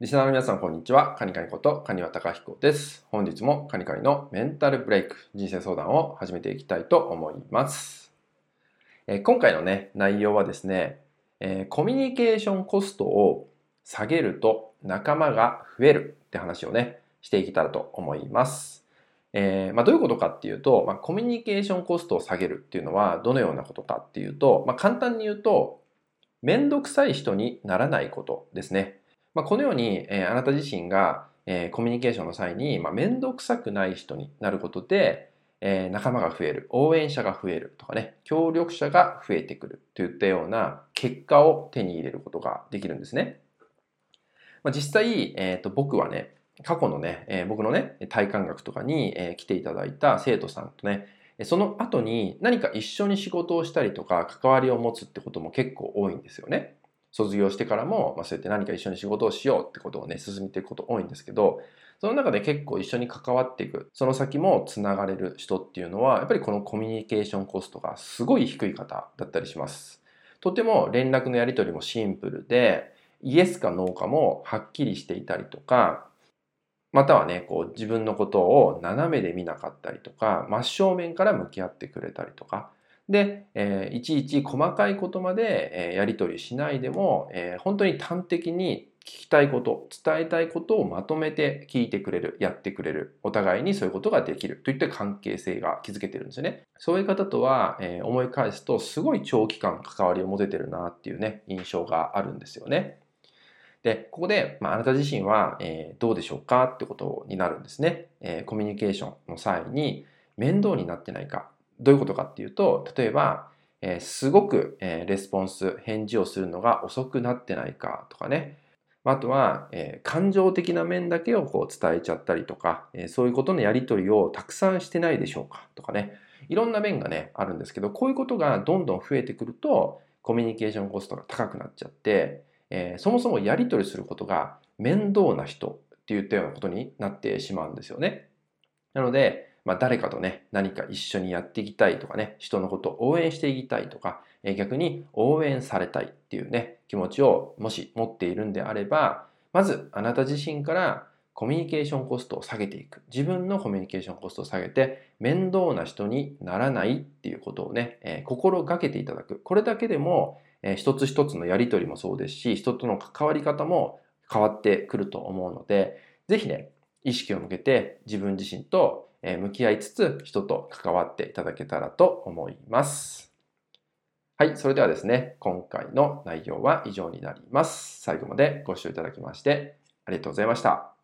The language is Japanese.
リスナーの皆さん、こんにちは。カニカニこと、カニワタカヒコです。本日もカニカニのメンタルブレイク、人生相談を始めていきたいと思います。えー、今回のね、内容はですね、えー、コミュニケーションコストを下げると仲間が増えるって話をね、していけたらと思います。えー、まあ、どういうことかっていうと、まあ、コミュニケーションコストを下げるっていうのはどのようなことかっていうと、まあ、簡単に言うと、めんどくさい人にならないことですね。まあ、このように、えー、あなた自身が、えー、コミュニケーションの際に、まあ、めんどくさくない人になることで、えー、仲間が増える、応援者が増えるとかね、協力者が増えてくるといったような結果を手に入れることができるんですね。まあ、実際、えーと、僕はね、過去のね、えー、僕のね、体感学とかに、えー、来ていただいた生徒さんとね、その後に何か一緒に仕事をしたりとか関わりを持つってことも結構多いんですよね。卒業してからも、まあ、そうやって何か一緒に仕事をしようってことをね、進めていくこと多いんですけど、その中で結構一緒に関わっていく、その先もつながれる人っていうのは、やっぱりこのコミュニケーションコストがすごい低い方だったりします。とても連絡のやり取りもシンプルで、イエスかノーかもはっきりしていたりとか、またはね、こう自分のことを斜めで見なかったりとか、真正面から向き合ってくれたりとか、で、えー、いちいち細かいことまで、えー、やり取りしないでも、えー、本当に端的に聞きたいこと、伝えたいことをまとめて聞いてくれる、やってくれる、お互いにそういうことができるといった関係性が築けてるんですよね。そういう方とは、えー、思い返すと、すごい長期間関わりを持ててるなっていうね、印象があるんですよね。で、ここで、まあ、あなた自身は、えー、どうでしょうかってことになるんですね。えー、コミュニケーションの際に面倒になってないか、どういうことかっていうと、例えば、えー、すごく、えー、レスポンス、返事をするのが遅くなってないかとかね。あとは、えー、感情的な面だけをこう伝えちゃったりとか、え、そういうことのやり取りをたくさんしてないでしょうかとかね。いろんな面がね、あるんですけど、こういうことがどんどん増えてくると、コミュニケーションコストが高くなっちゃって、え、そもそもやり取りすることが面倒な人っていったようなことになってしまうんですよね。なので、まあ、誰かとね、何か一緒にやっていきたいとかね、人のことを応援していきたいとか、え逆に応援されたいっていうね、気持ちをもし持っているんであれば、まずあなた自身からコミュニケーションコストを下げていく。自分のコミュニケーションコストを下げて、面倒な人にならないっていうことをね、え、心がけていただく。これだけでも、えー、一つ一つのやりとりもそうですし、人との関わり方も変わってくると思うので、ぜひね、意識を向けて自分自身と向き合いつつ人と関わっていただけたらと思います。はい、それではですね、今回の内容は以上になります。最後までご視聴いただきましてありがとうございました。